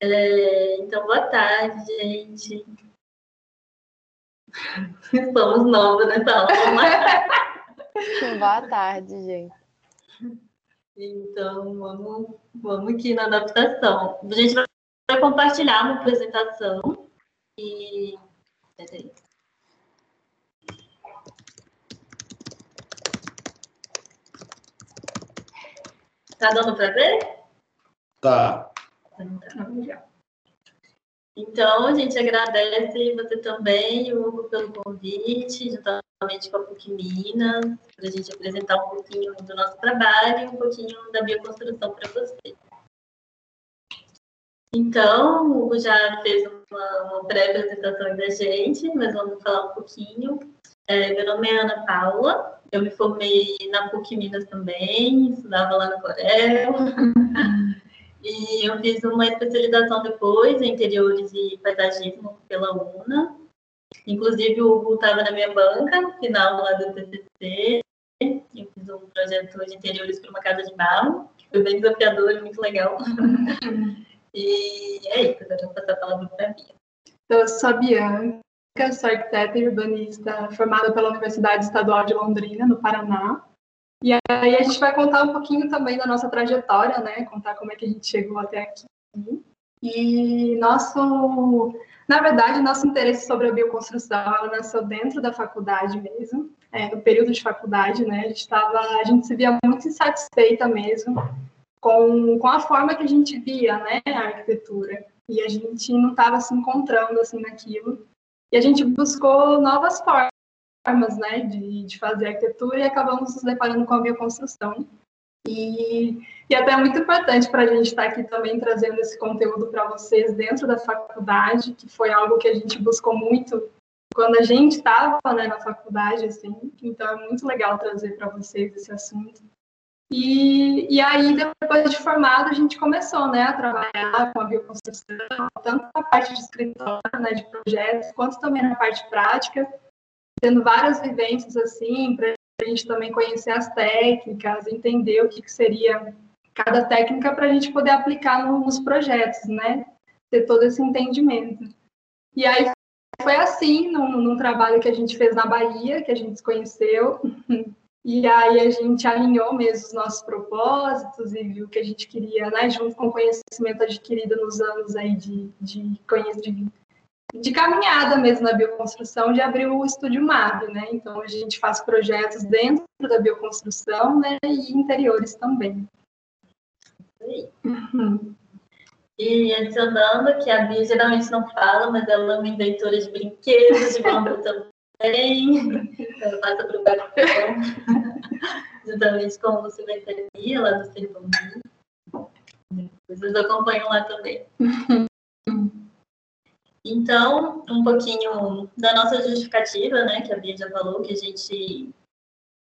É, então, boa tarde, gente. Somos novos nessa aula. boa tarde, gente. Então, vamos, vamos aqui na adaptação. A gente vai compartilhar uma apresentação e. Peraí. Tá dando para ver? Tá. Então, a gente agradece você também, Hugo, pelo convite, juntamente com a PUC Minas, para a gente apresentar um pouquinho do nosso trabalho e um pouquinho da bioconstrução para você. Então, o Hugo já fez uma, uma pré-apresentação da gente, mas vamos falar um pouquinho. É, meu nome é Ana Paula, eu me formei na PUC Minas também, estudava lá no Corel. e eu fiz uma especialização depois em interiores e paisagismo pela UNA. Inclusive, o Hugo estava na minha banca, final lá do TCC. Eu fiz um projeto de interiores para uma casa de barro. Foi bem desafiador e muito legal. e é isso, agora eu vou passar a palavra para a Bia. Eu sou a Bianca, sou arquiteta e urbanista formada pela Universidade Estadual de Londrina, no Paraná. E aí a gente vai contar um pouquinho também da nossa trajetória, né? Contar como é que a gente chegou até aqui. E nosso, na verdade, nosso interesse sobre a bioconstrução nasceu dentro da faculdade mesmo, é, no período de faculdade, né? A gente estava, a gente se via muito insatisfeita mesmo com, com a forma que a gente via, né, a arquitetura. E a gente não estava se encontrando assim naquilo. E a gente buscou novas formas né, de, de fazer arquitetura e acabamos nos deparando com a bioconstrução. E, e até é muito importante para a gente estar aqui também trazendo esse conteúdo para vocês dentro da faculdade, que foi algo que a gente buscou muito quando a gente estava né, na faculdade, assim. Então é muito legal trazer para vocês esse assunto. E, e aí, depois de formado, a gente começou né, a trabalhar com a bioconstrução, tanto na parte de escritório, né, de projetos, quanto também na parte prática, tendo várias vivências assim, para a gente também conhecer as técnicas, entender o que, que seria cada técnica para a gente poder aplicar nos projetos, né? Ter todo esse entendimento. E aí foi assim, num, num trabalho que a gente fez na Bahia, que a gente se conheceu, E aí a gente alinhou mesmo os nossos propósitos e viu que a gente queria, né, junto com o conhecimento adquirido nos anos aí de, de, de, de caminhada mesmo na bioconstrução, de abrir o Estúdio MAB, né? Então a gente faz projetos dentro da bioconstrução, né, e interiores também. Uhum. E adicionando que a Bia geralmente não fala, mas ela é uma inventora de brinquedos, de bambu também bem, eu passo para o Barcelona, juntamente com o Silventaria, lá do Servambi. Vocês acompanham lá também. Então, um pouquinho da nossa justificativa, né, que a Bia já falou, que a gente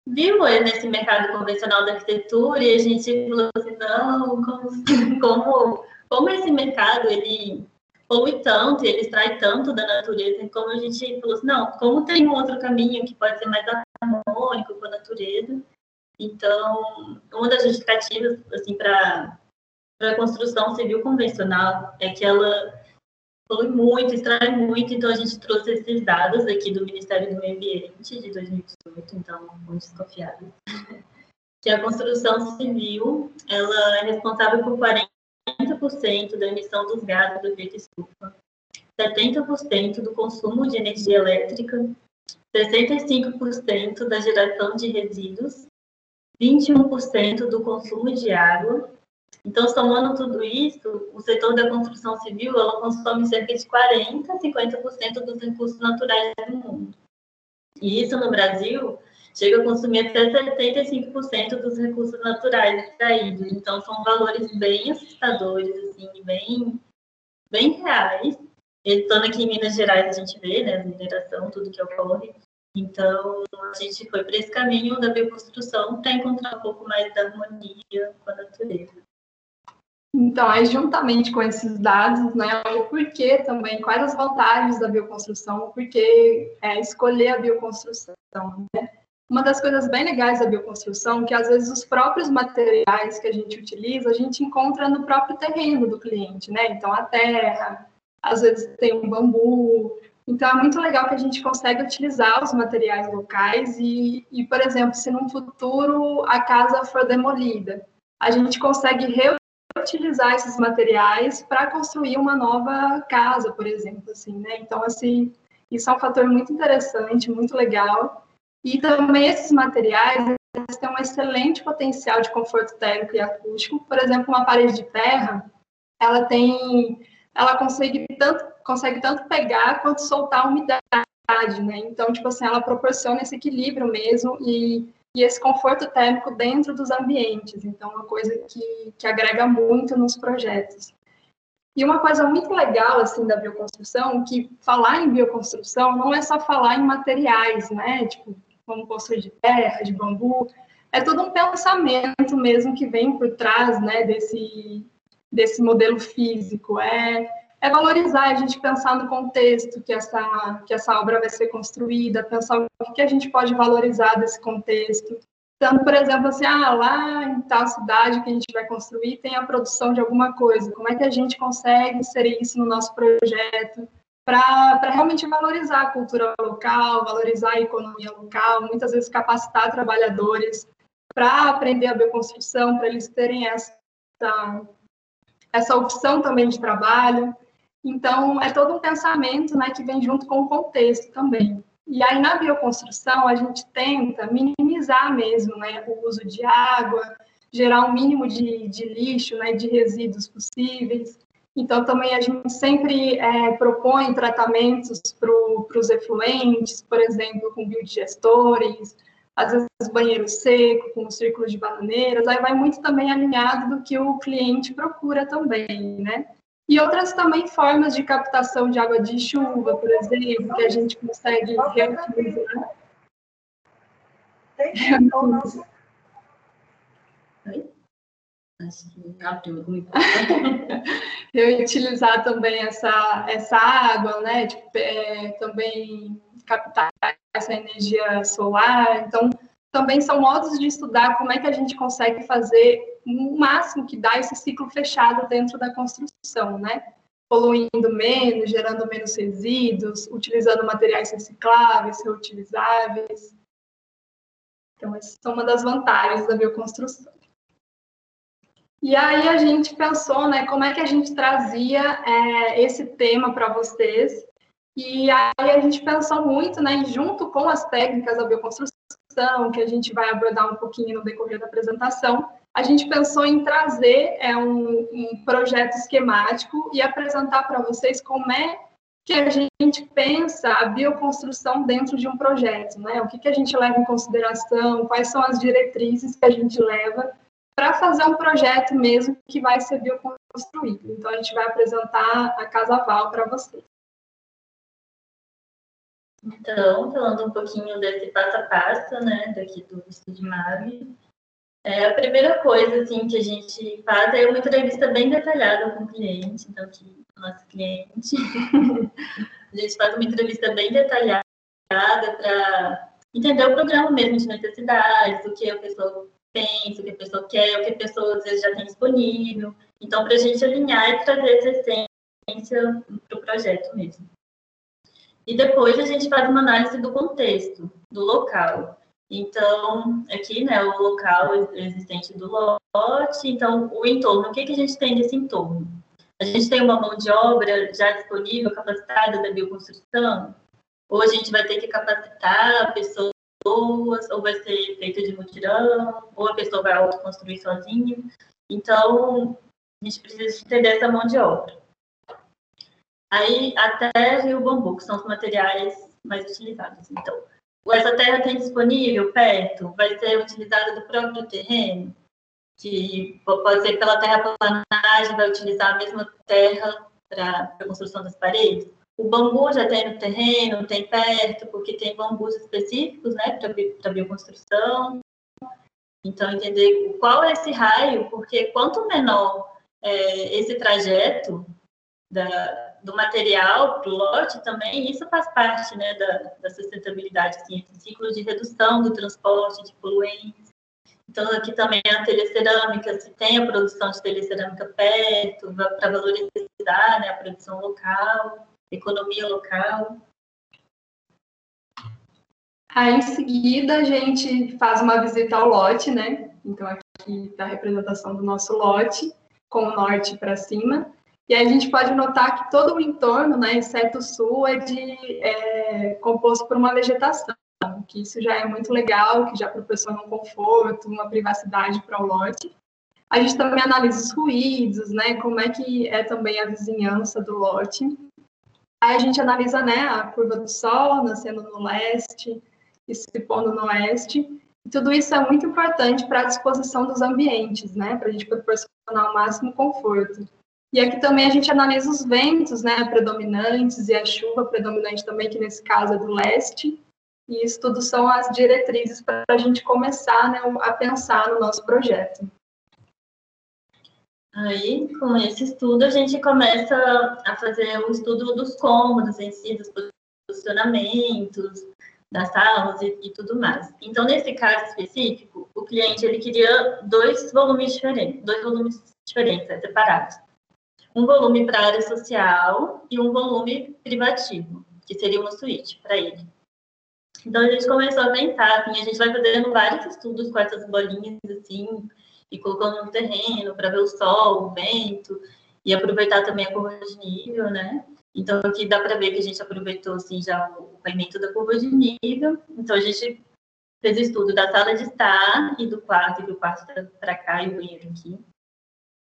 viu nesse mercado convencional da arquitetura e a gente falou assim, não, como, como, como esse mercado, ele polui tanto, ele extrai tanto da natureza, como a gente falou assim, não, como tem um outro caminho que pode ser mais harmônico com a natureza, então, uma das justificativas, assim, para a construção civil convencional é que ela polui muito, extrai muito, então a gente trouxe esses dados aqui do Ministério do Meio Ambiente de 2018, então, muito desconfiável, que a construção civil, ela é responsável por 40 40% da emissão dos gases do efeito estufa, 70% do consumo de energia elétrica, 65% da geração de resíduos, 21% do consumo de água. Então, somando tudo isso, o setor da construção civil ela consome cerca de 40% a 50% dos recursos naturais do mundo. E isso no Brasil chega a consumir até 75% dos recursos naturais extraídos. Então, são valores bem assustadores, assim, bem, bem reais. Estando aqui em Minas Gerais, a gente vê, né, mineração, tudo que ocorre. Então, a gente foi para esse caminho da bioconstrução para encontrar um pouco mais da harmonia com a natureza. Então, aí, juntamente com esses dados, né, o porquê também, quais as vantagens da bioconstrução, o porquê é, escolher a bioconstrução, né? uma das coisas bem legais da bioconstrução, que às vezes os próprios materiais que a gente utiliza, a gente encontra no próprio terreno do cliente, né? Então, a terra, às vezes tem um bambu. Então, é muito legal que a gente consegue utilizar os materiais locais e, e por exemplo, se num futuro a casa for demolida, a gente consegue reutilizar esses materiais para construir uma nova casa, por exemplo, assim, né? Então, assim, isso é um fator muito interessante, muito legal. E também esses materiais eles têm um excelente potencial de conforto térmico e acústico. Por exemplo, uma parede de terra, ela tem, ela consegue tanto, consegue tanto pegar quanto soltar umidade, né? Então, tipo assim, ela proporciona esse equilíbrio mesmo e, e esse conforto térmico dentro dos ambientes. Então, é uma coisa que, que agrega muito nos projetos. E uma coisa muito legal assim da bioconstrução, que falar em bioconstrução não é só falar em materiais, né? Tipo, como construir de terra, de bambu, é todo um pensamento mesmo que vem por trás, né, desse desse modelo físico. É é valorizar, a gente pensar no contexto que essa que essa obra vai ser construída, pensar o que a gente pode valorizar desse contexto. Então, por exemplo, assim, ah, lá em tal cidade que a gente vai construir tem a produção de alguma coisa. Como é que a gente consegue inserir isso no nosso projeto? para realmente valorizar a cultura local, valorizar a economia local, muitas vezes capacitar trabalhadores para aprender a bioconstrução, para eles terem essa, essa opção também de trabalho. Então, é todo um pensamento né, que vem junto com o contexto também. E aí, na bioconstrução, a gente tenta minimizar mesmo né, o uso de água, gerar um mínimo de, de lixo, né, de resíduos possíveis. Então, também a gente sempre é, propõe tratamentos para os efluentes, por exemplo, com biodigestores, às vezes banheiro seco, com círculos de bananeiras, aí vai muito também alinhado do que o cliente procura também, né? E outras também formas de captação de água de chuva, por exemplo, que a gente consegue reutilizar. Alguma Reutilizar também essa, essa água, né? Tipo, é, também captar essa energia solar. Então, também são modos de estudar como é que a gente consegue fazer o máximo que dá esse ciclo fechado dentro da construção, né? Poluindo menos, gerando menos resíduos, utilizando materiais recicláveis, reutilizáveis. Então, essa é uma das vantagens da bioconstrução. E aí a gente pensou, né, como é que a gente trazia é, esse tema para vocês. E aí a gente pensou muito, né, junto com as técnicas da bioconstrução, que a gente vai abordar um pouquinho no decorrer da apresentação, a gente pensou em trazer é, um, um projeto esquemático e apresentar para vocês como é que a gente pensa a bioconstrução dentro de um projeto, né? O que, que a gente leva em consideração, quais são as diretrizes que a gente leva para fazer um projeto mesmo que vai ser bioconstruído. Então, a gente vai apresentar a Casa Val para vocês. Então, falando um pouquinho desse passo a passo, né, daqui do Estúdio Mave, é, a primeira coisa, assim, que a gente faz é uma entrevista bem detalhada com o cliente, então, aqui, o nosso cliente, a gente faz uma entrevista bem detalhada para entender o programa mesmo de necessidades, o que a pessoa pensa, o que a pessoa quer, o que a pessoa às vezes já tem disponível. Então, para a gente alinhar e trazer essa essência para o projeto mesmo. E depois a gente faz uma análise do contexto, do local. Então, aqui, né, o local existente do lote, então, o entorno, o que, que a gente tem nesse entorno? A gente tem uma mão de obra já disponível, capacitada da bioconstrução, ou a gente vai ter que capacitar pessoas, ou vai ser feito de mutirão, ou a pessoa vai autoconstruir sozinha. Então, a gente precisa entender essa mão de obra. Aí, a terra e o bambu, que são os materiais mais utilizados. Então, essa terra tem disponível perto, vai ser utilizada do próprio terreno, que pode ser pela terraplanagem, vai utilizar a mesma terra para a construção das paredes. O bambu já tem no terreno, tem perto, porque tem bambus específicos, né, para bioconstrução. Então, entender qual é esse raio, porque quanto menor é, esse trajeto, da, do material para o lote também, isso faz parte né, da, da sustentabilidade, assim, ciclo de redução do transporte de poluentes. Então, aqui também a telecerâmica, se tem a produção de telecerâmica perto, para valorizar né, a produção local, economia local. Aí, em seguida, a gente faz uma visita ao lote, né? Então, aqui está a representação do nosso lote, com o norte para cima. E aí a gente pode notar que todo o entorno, né, exceto o sul, é, de, é composto por uma vegetação, que isso já é muito legal, que já proporciona um conforto, uma privacidade para o lote. A gente também analisa os ruídos, né, como é que é também a vizinhança do lote. Aí a gente analisa, né, a curva do sol nascendo no leste e se pondo no oeste. E tudo isso é muito importante para a disposição dos ambientes, né, para a gente proporcionar o máximo conforto. E aqui também a gente analisa os ventos, né, predominantes e a chuva predominante também, que nesse caso é do leste. E isso tudo são as diretrizes para a gente começar né, a pensar no nosso projeto. Aí, com esse estudo, a gente começa a fazer o estudo dos cômodos em si, dos posicionamentos, das salas e, e, tudo mais. Então, nesse caso específico, o cliente ele queria dois volumes diferentes, dois volumes diferentes, né, separados um volume para a área social e um volume privativo, que seria uma suíte para ele. Então a gente começou a pensar, assim, a gente vai fazendo vários estudos com essas bolinhas assim, e colocando no terreno para ver o sol, o vento, e aproveitar também a curva de nível, né? Então aqui dá para ver que a gente aproveitou assim já o paimento da curva de nível. Então a gente fez estudo da sala de estar e do quarto, e o quarto para cá e o banheiro aqui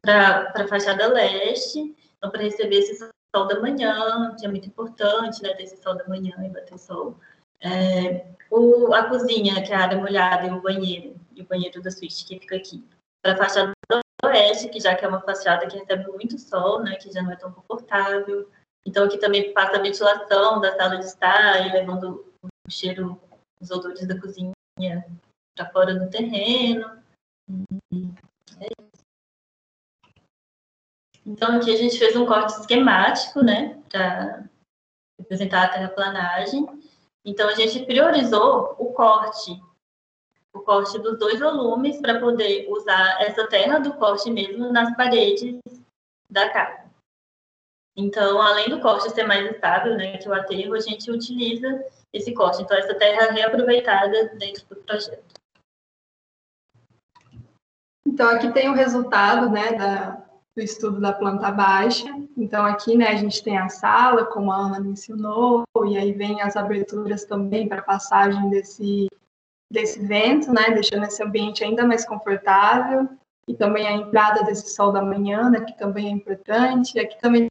para a fachada leste, então para receber esse sol da manhã, que é muito importante, né, ter esse sol da manhã e bater sol. É, o, a cozinha, que é a área molhada, e o banheiro, e o banheiro da suíte, que fica aqui. Para a fachada oeste, que já que é uma fachada que recebe muito sol, né, que já não é tão confortável. Então aqui também passa a ventilação da sala de estar e levando o cheiro, os odores da cozinha para fora do terreno. É isso. Então, aqui a gente fez um corte esquemático, né, para representar a terraplanagem. Então, a gente priorizou o corte, o corte dos dois volumes, para poder usar essa terra do corte mesmo nas paredes da casa. Então, além do corte ser mais estável, né, que o aterro, a gente utiliza esse corte. Então, essa terra é reaproveitada dentro do projeto. Então, aqui tem o resultado, né, da, do estudo da planta baixa. Então, aqui, né, a gente tem a sala, como a Ana mencionou, e aí vem as aberturas também para passagem desse, desse vento, né, deixando esse ambiente ainda mais confortável. E também a entrada desse sol da manhã, né, que também é importante. Aqui também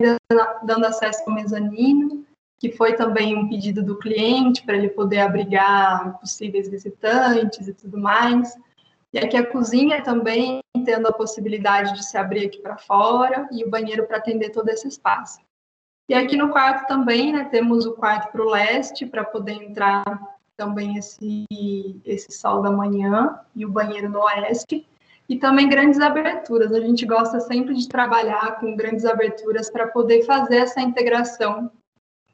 dando acesso ao mezanino, que foi também um pedido do cliente para ele poder abrigar possíveis visitantes e tudo mais. E aqui a cozinha também tendo a possibilidade de se abrir aqui para fora e o banheiro para atender todo esse espaço. E aqui no quarto também, né, temos o quarto para o leste para poder entrar também esse esse sol da manhã e o banheiro no oeste e também grandes aberturas. A gente gosta sempre de trabalhar com grandes aberturas para poder fazer essa integração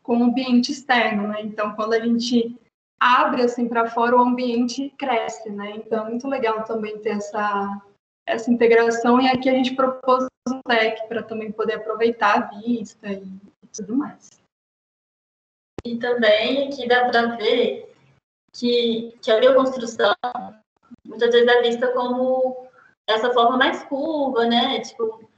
com o ambiente externo, né? Então, quando a gente abre assim para fora, o ambiente cresce, né? Então é muito legal também ter essa essa integração e aqui a gente propôs um deck para também poder aproveitar a vista e, e tudo mais. E também aqui dá para ver que, que a bioconstrução muitas vezes é vista como essa forma mais curva, né? Tipo,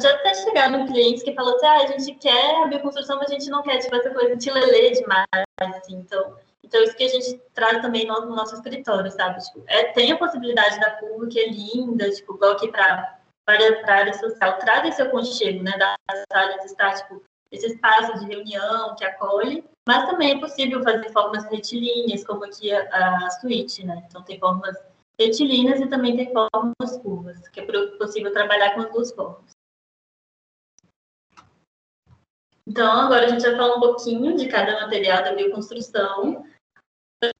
já até chegaram clientes que falam assim, ah, a gente quer a bioconstrução, mas a gente não quer, tipo, essa coisa de lelê demais, assim. Então, então, isso que a gente traz também no, no nosso escritório, sabe? Tipo, é, tem a possibilidade da curva, que é linda, tipo, igual aqui para a área social, traz esse aconchego, né, das áreas estar, tipo, esse espaço de reunião que acolhe, mas também é possível fazer formas retilíneas, como aqui a, a suíte, né? Então, tem formas retilíneas e também tem formas curvas, que é possível trabalhar com as duas formas. Então, agora a gente vai falar um pouquinho de cada material da bioconstrução,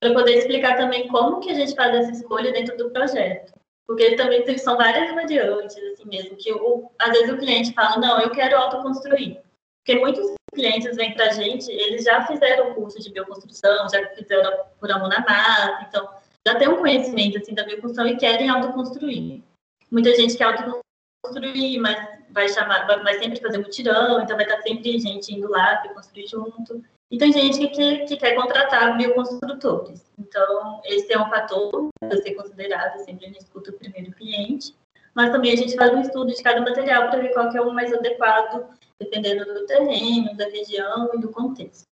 para poder explicar também como que a gente faz essa escolha dentro do projeto. Porque também são várias variantes, assim mesmo, que o, às vezes o cliente fala, não, eu quero autoconstruir. Porque muitos clientes vêm para a gente, eles já fizeram o curso de bioconstrução, já fizeram por amor na massa, então já tem um conhecimento assim da bioconstrução e querem autoconstruir. Muita gente quer autoconstruir, mas vai chamar, vai, sempre fazer mutirão, então vai estar sempre gente indo lá para construir junto. E tem gente que, que, que, quer contratar bioconstrutores. Então, esse é um fator a ser considerado, sempre a gente escuta o primeiro cliente. Mas também a gente faz um estudo de cada material para ver qual é o mais adequado, dependendo do terreno, da região e do contexto.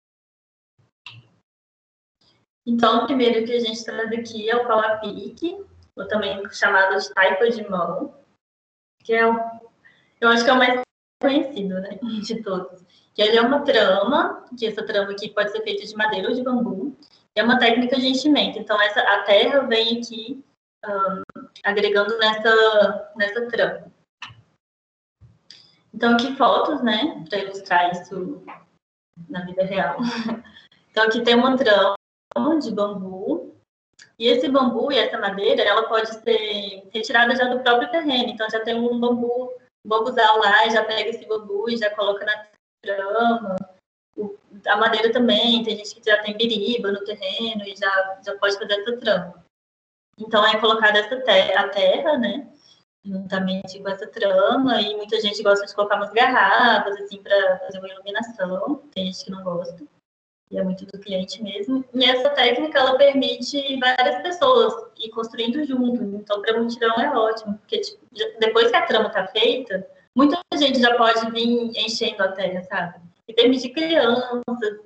Então, o primeiro que a gente traz aqui é o pau a pique, ou também chamado de taipa de mão, que é o, eu acho que é o mais conhecido, né, de todos. Que ele é uma trama, que essa trama aqui pode ser feita de madeira ou de bambu, é uma técnica de enchimento. Então, essa, a terra vem aqui um, agregando nessa, nessa trama. Então, aqui fotos, né, para ilustrar isso na vida real. Então, aqui tem uma trama de bambu, e esse bambu e essa madeira, ela pode ser retirada já do próprio terreno. Então, já tem um bambu, um bambuzal lá, já pega esse bambu e já coloca na trama. A madeira também, tem gente que já tem biriba no terreno e já, já pode fazer essa trama. Então, é colocada essa a terra, né? Juntamente com essa trama, e muita gente gosta de colocar umas garrafas, assim, para fazer uma iluminação. Tem gente que não gosta, e é muito do cliente mesmo. E essa técnica, ela permite várias pessoas ir construindo junto. Então, para mutirão é ótimo, porque tipo, depois que a trama está feita, muita gente já pode vir enchendo a terra, sabe? E permite crianças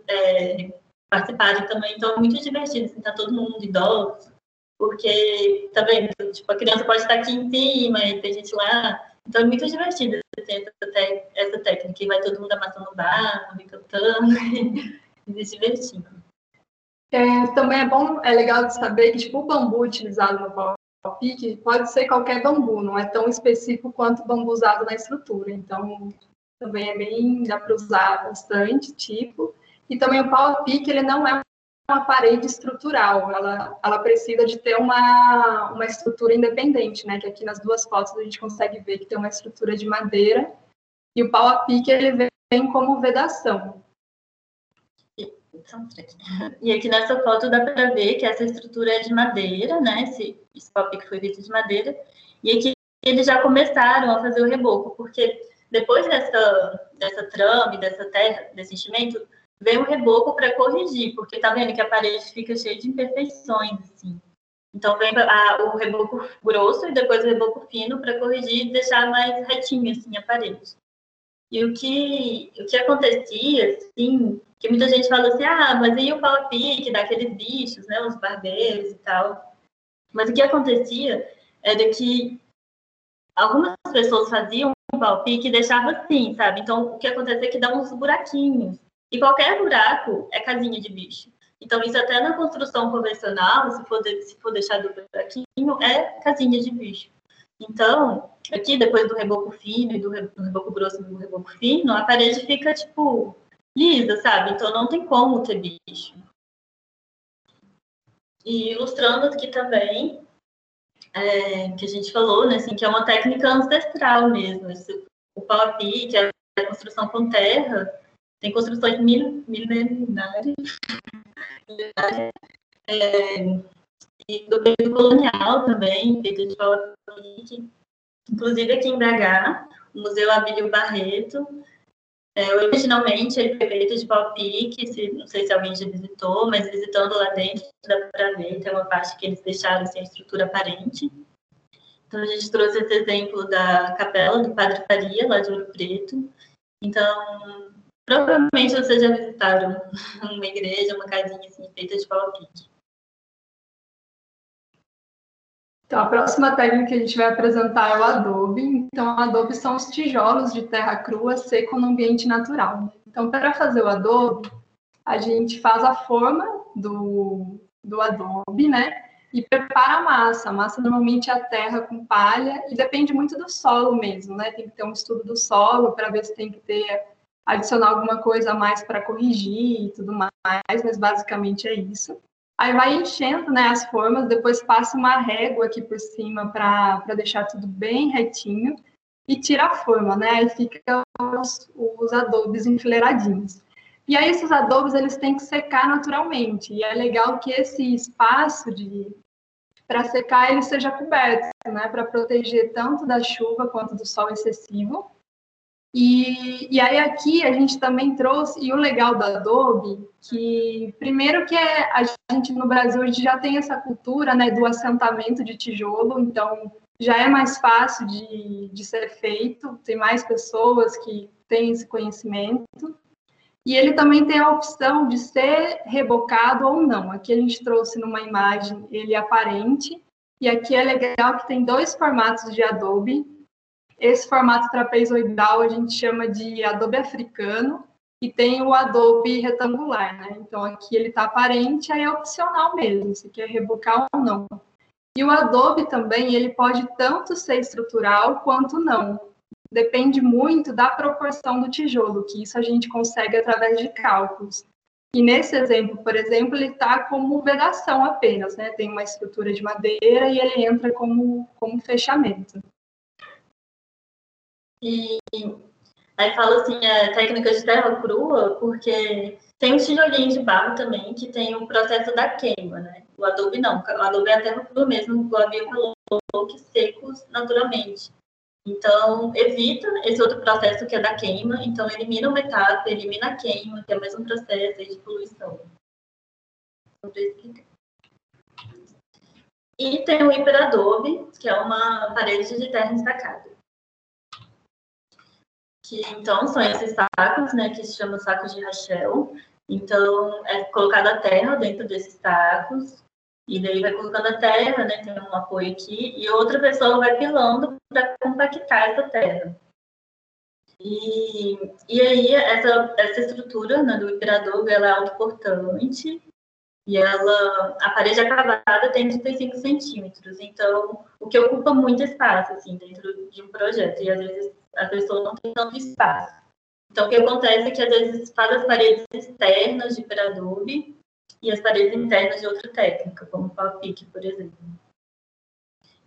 é, participarem também. Então, é muito divertido, assim, tá todo mundo idoso porque, tá vendo? Tipo, a criança pode estar aqui em cima e tem gente lá. Então é muito divertido ter essa, essa técnica. E vai todo mundo amassando barro, cantando e se divertindo. É, também é bom, é legal de saber que tipo, o bambu utilizado no pique pode ser qualquer bambu, não é tão específico quanto o bambu usado na estrutura. Então, também é bem, dá para usar bastante tipo. E também o pau a pique, ele não é uma parede estrutural, ela, ela precisa de ter uma, uma estrutura independente, né? Que aqui nas duas fotos a gente consegue ver que tem uma estrutura de madeira e o pau a pique ele vem como vedação. E aqui nessa foto dá para ver que essa estrutura é de madeira, né? Esse, esse pique foi feito de madeira. E aqui eles já começaram a fazer o reboco, porque depois dessa, dessa trame, dessa terra, desse enchimento, vem um reboco para corrigir, porque tá vendo que a parede fica cheia de imperfeições, assim. Então vem a, o reboco grosso e depois o reboco fino para corrigir e deixar mais retinho, assim, a parede. E o que, o que acontecia, assim, que muita gente fala assim, ah, mas e o pau pique daqueles bichos, né, os barbeiros e tal. Mas o que acontecia era que algumas pessoas faziam um pau pique e deixavam assim, sabe? Então, o que acontecia é que dá uns buraquinhos. E qualquer buraco é casinha de bicho. Então, isso até na construção convencional, se for, de, se for deixado buraquinho, é casinha de bicho. Então, aqui, depois do reboco fino e do, reboco grosso e do reboco fino, a parede fica, tipo, lisa, sabe? Então, não tem como ter bicho. E ilustrando aqui também, é, que a gente falou, né, assim, que é uma técnica ancestral mesmo. Esse, o pau a pique, a construção com terra, tem construções mil, milenares é, e do período colonial também, feito de pau inclusive aqui em BH, o Museu Abílio Barreto. É, originalmente ele foi feito de pau-pique, se, não sei se alguém já visitou, mas visitando lá dentro dá para ver, tem uma parte que eles deixaram sem assim, estrutura aparente. Então a gente trouxe esse exemplo da capela do Padre Faria, lá de Ouro Preto. Então, Provavelmente vocês já visitaram uma igreja, uma casinha assim, feita de pau pique. Então, a próxima técnica que a gente vai apresentar é o adobe. Então, o adobe são os tijolos de terra crua seco no ambiente natural. Então, para fazer o adobe, a gente faz a forma do, do adobe, né? E prepara a massa. A massa normalmente é a terra com palha e depende muito do solo mesmo, né? Tem que ter um estudo do solo para ver se tem que ter adicionar alguma coisa a mais para corrigir e tudo mais, mas basicamente é isso. Aí vai enchendo né, as formas, depois passa uma régua aqui por cima para deixar tudo bem retinho. e tira a forma, né? Aí fica os, os adobes enfileiradinhos. E aí esses adobes eles têm que secar naturalmente. E é legal que esse espaço de para secar ele seja coberto, né? Para proteger tanto da chuva quanto do sol excessivo. E, e aí aqui a gente também trouxe, e o legal da Adobe, que primeiro que é, a gente no Brasil a gente já tem essa cultura né, do assentamento de tijolo, então já é mais fácil de, de ser feito, tem mais pessoas que têm esse conhecimento. E ele também tem a opção de ser rebocado ou não. Aqui a gente trouxe numa imagem ele aparente, e aqui é legal que tem dois formatos de Adobe, esse formato trapezoidal a gente chama de Adobe africano e tem o Adobe retangular, né? Então aqui ele está aparente, aí é opcional mesmo, se quer rebocar ou não. E o Adobe também, ele pode tanto ser estrutural quanto não. Depende muito da proporção do tijolo, que isso a gente consegue através de cálculos. E nesse exemplo, por exemplo, ele está como vedação apenas, né? Tem uma estrutura de madeira e ele entra como, como fechamento. E aí fala assim, é técnica de terra crua, porque tem os tijolinhos de barro também, que tem o processo da queima, né? O adobe não, o adobe é a terra crua mesmo, o Gabi falou que secos naturalmente. Então, evita esse outro processo que é da queima, então elimina o metato, elimina a queima, que é o mesmo processo de poluição. E tem o hiperadobe, que é uma parede de terra estacada que então são esses sacos, né, que se chamam sacos de Rachel. Então, é colocada a terra dentro desses sacos, e daí vai colocando a terra, né, tem um apoio aqui, e outra pessoa vai pilando para compactar essa terra. E, e aí, essa, essa estrutura né, do imperador, ela é autoportante, e ela, a parede acabada tem 35 centímetros, então, o que ocupa muito espaço, assim, dentro de um projeto, e às vezes a pessoa não tem tanto espaço. Então, o que acontece é que às vezes faz as paredes externas de Peradobe e as paredes internas de outra técnica, como o Palpic, por exemplo.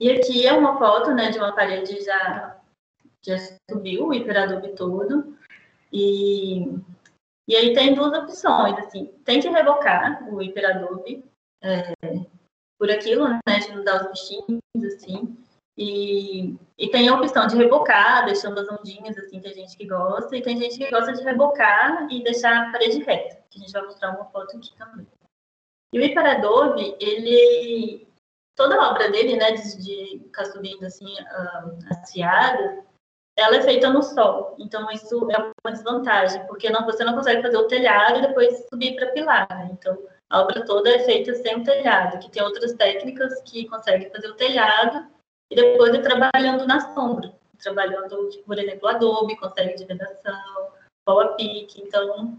E aqui é uma foto né, de uma parede já, já subiu o Hiperadobe todo. E, e aí tem duas opções, assim, tem que revocar o Hiperadobe é, por aquilo, né, de não dar os bichinhos, assim, e, e tem a opção de rebocar, deixando as ondinhas, assim, tem gente que gosta, e tem gente que gosta de rebocar e deixar a parede reta, que a gente vai mostrar uma foto aqui também. E o Iparadobe, ele, toda a obra dele, né, de, de ficar subindo, assim, as fiadas, ela é feita no sol, então isso é uma desvantagem, porque não, você não consegue fazer o telhado e depois subir para pilar, né? então a obra toda é feita sem o telhado, que tem outras técnicas que conseguem fazer o telhado e depois ir trabalhando na sombra, trabalhando, tipo, por exemplo, Adobe, consegue de vedação, PowerPic, então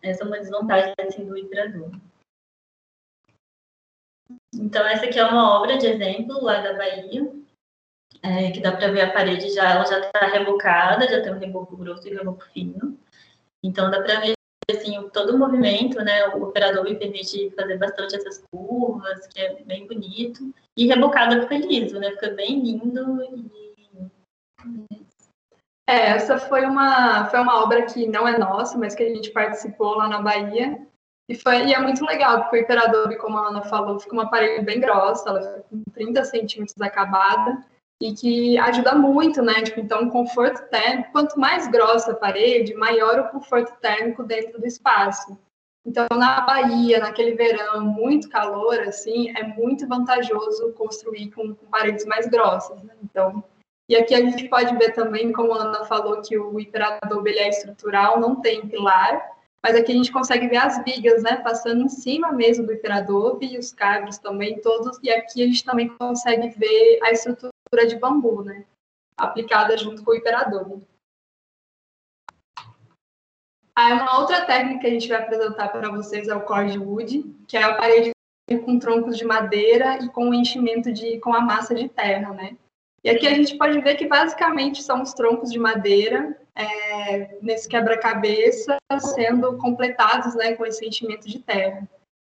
essa é uma desvantagem assim, do hibrador. Então essa aqui é uma obra de exemplo lá da Bahia, é, que dá para ver a parede já, ela já está rebocada, já tem um reboco grosso e um reboco fino. Então dá para ver assim, todo o movimento, né, o operador me permite fazer bastante essas curvas, que é bem bonito. E rebocado fica liso, né, fica bem lindo e... É, essa foi uma, foi uma obra que não é nossa, mas que a gente participou lá na Bahia. E, foi, e é muito legal, porque o imperador, como a Ana falou, fica uma parede bem grossa, ela fica com 30 centímetros acabada e que ajuda muito, né? Tipo, então, conforto térmico, quanto mais grossa a parede, maior o conforto térmico dentro do espaço. Então, na Bahia, naquele verão, muito calor, assim, é muito vantajoso construir com, com paredes mais grossas, né? Então, e aqui a gente pode ver também, como a Ana falou, que o hiperador ele é estrutural, não tem pilar, mas aqui a gente consegue ver as vigas, né, passando em cima mesmo do hiperadobe e os cabos também, todos, e aqui a gente também consegue ver a estrutura de bambu, né? Aplicada junto com o hiperadobe. Aí uma outra técnica que a gente vai apresentar para vocês é o cordwood, que é a parede com troncos de madeira e com enchimento de com a massa de terra, né? E aqui a gente pode ver que basicamente são os troncos de madeira é, nesse quebra-cabeça sendo completados né, com esse enchimento de terra.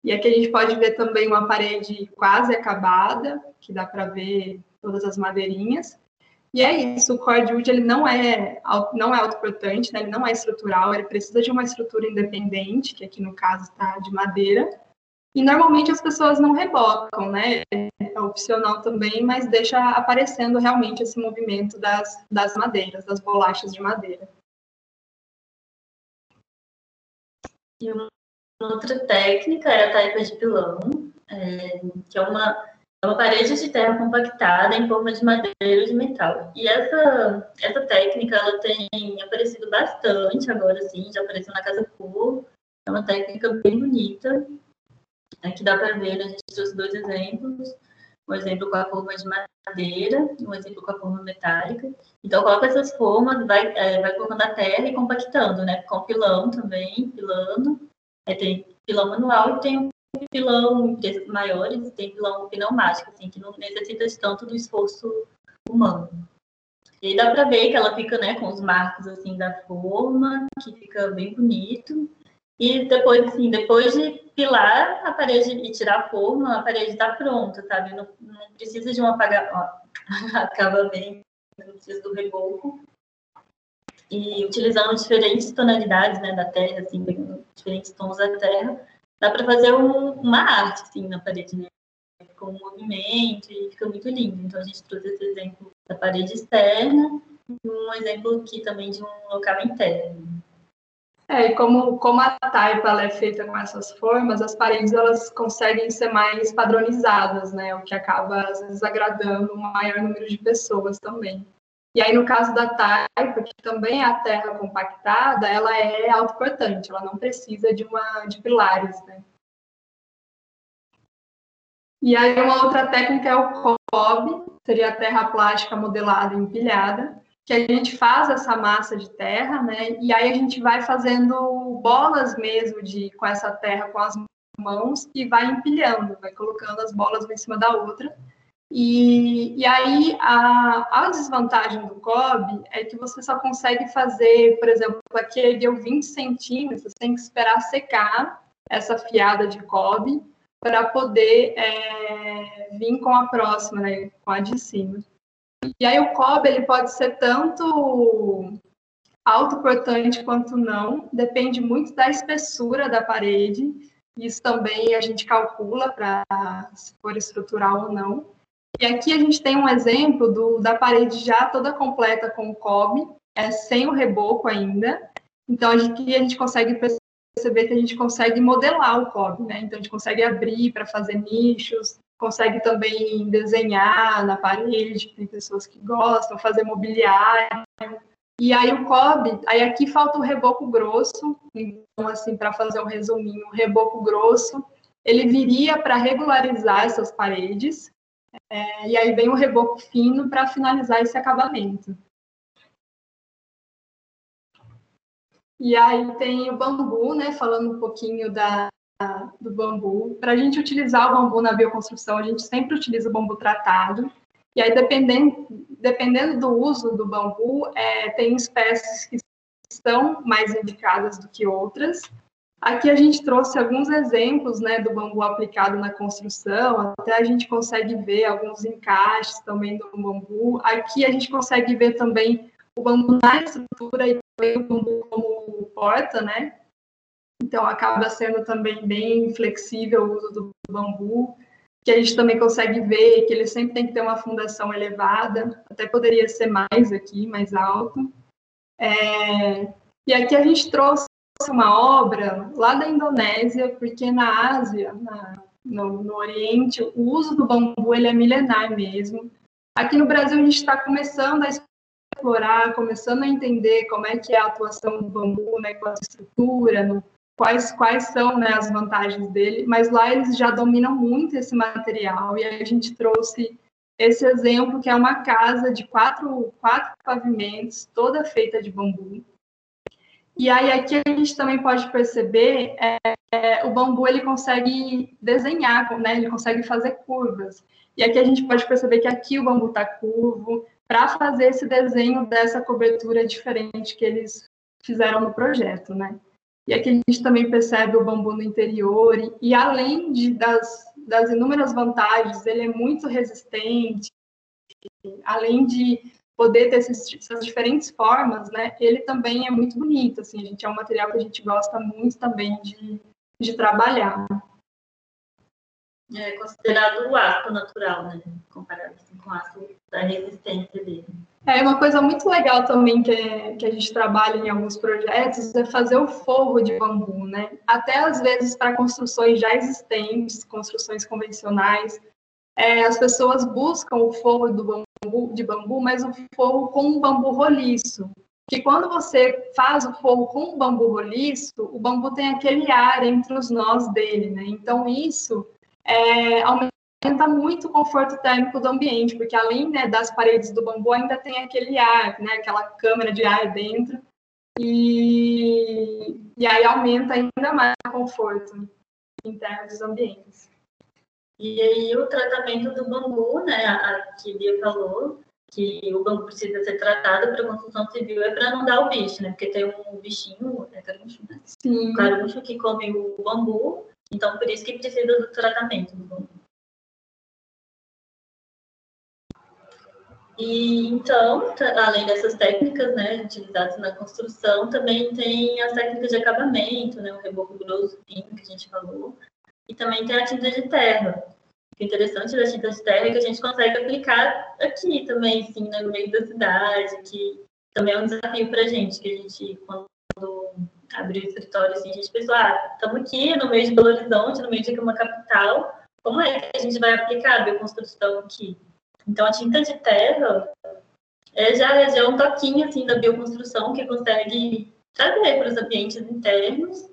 E aqui a gente pode ver também uma parede quase acabada, que dá para ver todas as madeirinhas. E é isso, o cordwood ele não é não é autoportante, né? ele não é estrutural, ele precisa de uma estrutura independente, que aqui no caso está de madeira. E normalmente as pessoas não rebocam, né? É opcional também, mas deixa aparecendo realmente esse movimento das, das madeiras, das bolachas de madeira. E outra técnica é a taipa de pilão, é, que é uma uma parede de terra compactada em forma de madeira ou de metal. E essa, essa técnica, ela tem aparecido bastante agora, sim, já apareceu na Casa Cor. É uma técnica bem bonita, é, que dá para ver, né? a gente trouxe dois exemplos. Um exemplo com a forma de madeira, um exemplo com a forma metálica. Então, coloca essas formas, vai, é, vai colocando a terra e compactando, né? Com pilão também, pilando. Aí tem pilão manual e tem pilão, empresas maiores, tem pilão pneumático, assim, que não necessita de tanto do esforço humano. E aí dá para ver que ela fica, né, com os marcos, assim, da forma, que fica bem bonito. E depois, assim, depois de pilar a parede e tirar a forma, a parede está pronta, sabe? Não, não precisa de um apagamento, acaba bem, não precisa do reboco. E utilizando diferentes tonalidades, né, da terra, assim, diferentes tons da terra, dá para fazer um, uma arte assim na parede, né? Com um movimento e fica muito lindo. Então a gente trouxe esse exemplo da parede externa e um exemplo aqui também de um local interno. É, e como, como a taipa é feita com essas formas, as paredes elas conseguem ser mais padronizadas, né? O que acaba, às vezes, agradando um maior número de pessoas também. E aí, no caso da taipa, que também é a terra compactada, ela é autoportante, ela não precisa de, uma, de pilares, né? E aí, uma outra técnica é o cob, seria a terra plástica modelada e empilhada, que a gente faz essa massa de terra, né? E aí a gente vai fazendo bolas mesmo de com essa terra com as mãos e vai empilhando, vai colocando as bolas uma em cima da outra e, e aí, a, a desvantagem do COB é que você só consegue fazer, por exemplo, aqui deu 20 centímetros, tem que esperar secar essa fiada de COB para poder é, vir com a próxima, né, com a de cima. E aí o COB ele pode ser tanto autoportante quanto não, depende muito da espessura da parede, isso também a gente calcula para se for estrutural ou não. E aqui a gente tem um exemplo do, da parede já toda completa com o cobre, é, sem o reboco ainda. Então, aqui a gente consegue perceber que a gente consegue modelar o cobre, né? Então, a gente consegue abrir para fazer nichos, consegue também desenhar na parede, tem pessoas que gostam, fazer mobiliário. E aí o cobre, aí aqui falta o reboco grosso, então assim, para fazer um resuminho, o reboco grosso, ele viria para regularizar essas paredes, é, e aí vem o reboco fino para finalizar esse acabamento. E aí tem o bambu, né? Falando um pouquinho da, do bambu. Para a gente utilizar o bambu na bioconstrução, a gente sempre utiliza o bambu tratado. E aí, dependendo, dependendo do uso do bambu, é, tem espécies que são mais indicadas do que outras. Aqui a gente trouxe alguns exemplos né, do bambu aplicado na construção, até a gente consegue ver alguns encaixes também do bambu. Aqui a gente consegue ver também o bambu na estrutura e também o bambu como porta, né? Então acaba sendo também bem flexível o uso do bambu, que a gente também consegue ver que ele sempre tem que ter uma fundação elevada, até poderia ser mais aqui, mais alto. É... E aqui a gente trouxe uma obra lá da Indonésia, porque na Ásia, na, no, no, Oriente, o uso do bambu ele é milenar mesmo. Aqui no Brasil a gente está começando a explorar, começando a entender como é que é a atuação do bambu, né, com a estrutura, no, quais, quais são né, as vantagens dele, mas lá eles já dominam muito esse material, e a gente trouxe esse exemplo, que é uma casa de quatro, quatro pavimentos, toda feita de bambu, e aí aqui a gente também pode perceber é, é, o bambu ele consegue desenhar, né? Ele consegue fazer curvas. E aqui a gente pode perceber que aqui o bambu está curvo para fazer esse desenho dessa cobertura diferente que eles fizeram no projeto, né? E aqui a gente também percebe o bambu no interior e, e além de, das, das inúmeras vantagens, ele é muito resistente. Além de poder ter esses, essas diferentes formas, né, ele também é muito bonito, assim, a gente é um material que a gente gosta muito também de, de trabalhar. É considerado o aço natural, né, comparado assim, com o aço da resistência dele. É uma coisa muito legal também que, é, que a gente trabalha em alguns projetos é fazer o forro de bambu, né? Até às vezes para construções já existentes, construções convencionais, é, as pessoas buscam o forro do bambu, de bambu, mas o forro com um bambu roliço. Que quando você faz o forro com um bambu roliço, o bambu tem aquele ar entre os nós dele, né? Então isso é, aumenta aumenta muito o conforto térmico do ambiente, porque além né, das paredes do bambu, ainda tem aquele ar, né, aquela câmara de ar dentro, e, e aí aumenta ainda mais o conforto interno dos ambientes. E aí o tratamento do bambu, né, a que Bia falou, que o bambu precisa ser tratado para construção civil é para não dar o bicho, né? Porque tem um bichinho, é caruncho, né? Sim. Um caruncho que come o bambu, então por isso que precisa do tratamento do bambu. E então, além dessas técnicas, né, utilizadas na construção, também tem as técnicas de acabamento, né, o reboco grosso, fino, que a gente falou, e também tem a tinta de terra. O interessante da tinta de terra é que a gente consegue aplicar aqui também, sim, né, no meio da cidade, que também é um desafio para a gente, que a gente, quando abriu o escritório, assim, a gente pensou, ah, estamos aqui no meio de Belo Horizonte, no meio de uma capital, como é que a gente vai aplicar a bioconstrução aqui? Então, a tinta de terra é já, já é um toquinho assim, da bioconstrução que consegue trazer para os ambientes internos.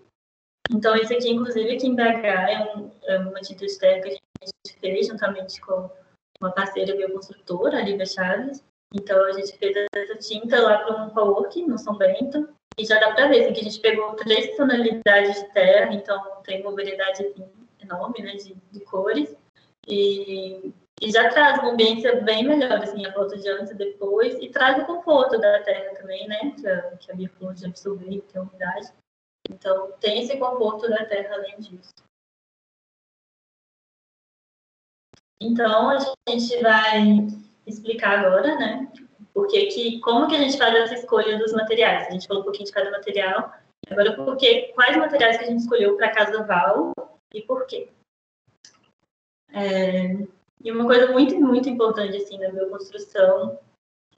Então, esse aqui, inclusive, aqui em BH, é, um, é uma tinta terra que a gente fez juntamente com uma parceira bioconstrutora, a Lívia Chaves. Então, a gente fez essa tinta lá para um co-work no São Bento. E já dá para ver assim, que a gente pegou três tonalidades de terra, então tem uma variedade assim, enorme né, de, de cores. E e já traz uma ambiência bem melhor, assim, a foto de antes e depois, e traz o conforto da terra também, né, que a, que a biflor de absorver, que tem umidade. Então, tem esse conforto da terra além disso. Então, a gente vai explicar agora, né, porque que, como que a gente faz essa escolha dos materiais. A gente falou um pouquinho de cada material, agora porque, quais materiais que a gente escolheu para Casa Val e por quê. É, e uma coisa muito, muito importante, assim, na bioconstrução,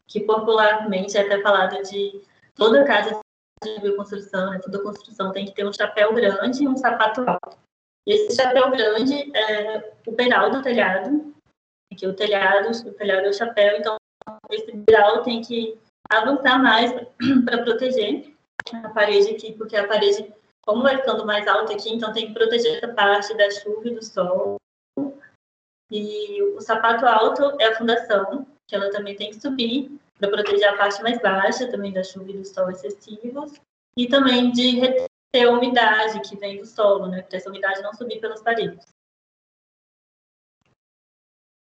que popularmente é até falado de toda casa de bioconstrução, né, toda construção tem que ter um chapéu grande e um sapato alto. E esse chapéu grande é o pedal do telhado, que o telhado, o telhado é o chapéu, então esse pedal tem que avançar mais para proteger a parede aqui, porque a parede, como vai ficando mais alta aqui, então tem que proteger essa parte da chuva e do sol, e o sapato alto é a fundação, que ela também tem que subir para proteger a parte mais baixa também da chuva e do sol excessivos. E também de reter a umidade que vem do solo, né? Para essa umidade não subir pelas paredes.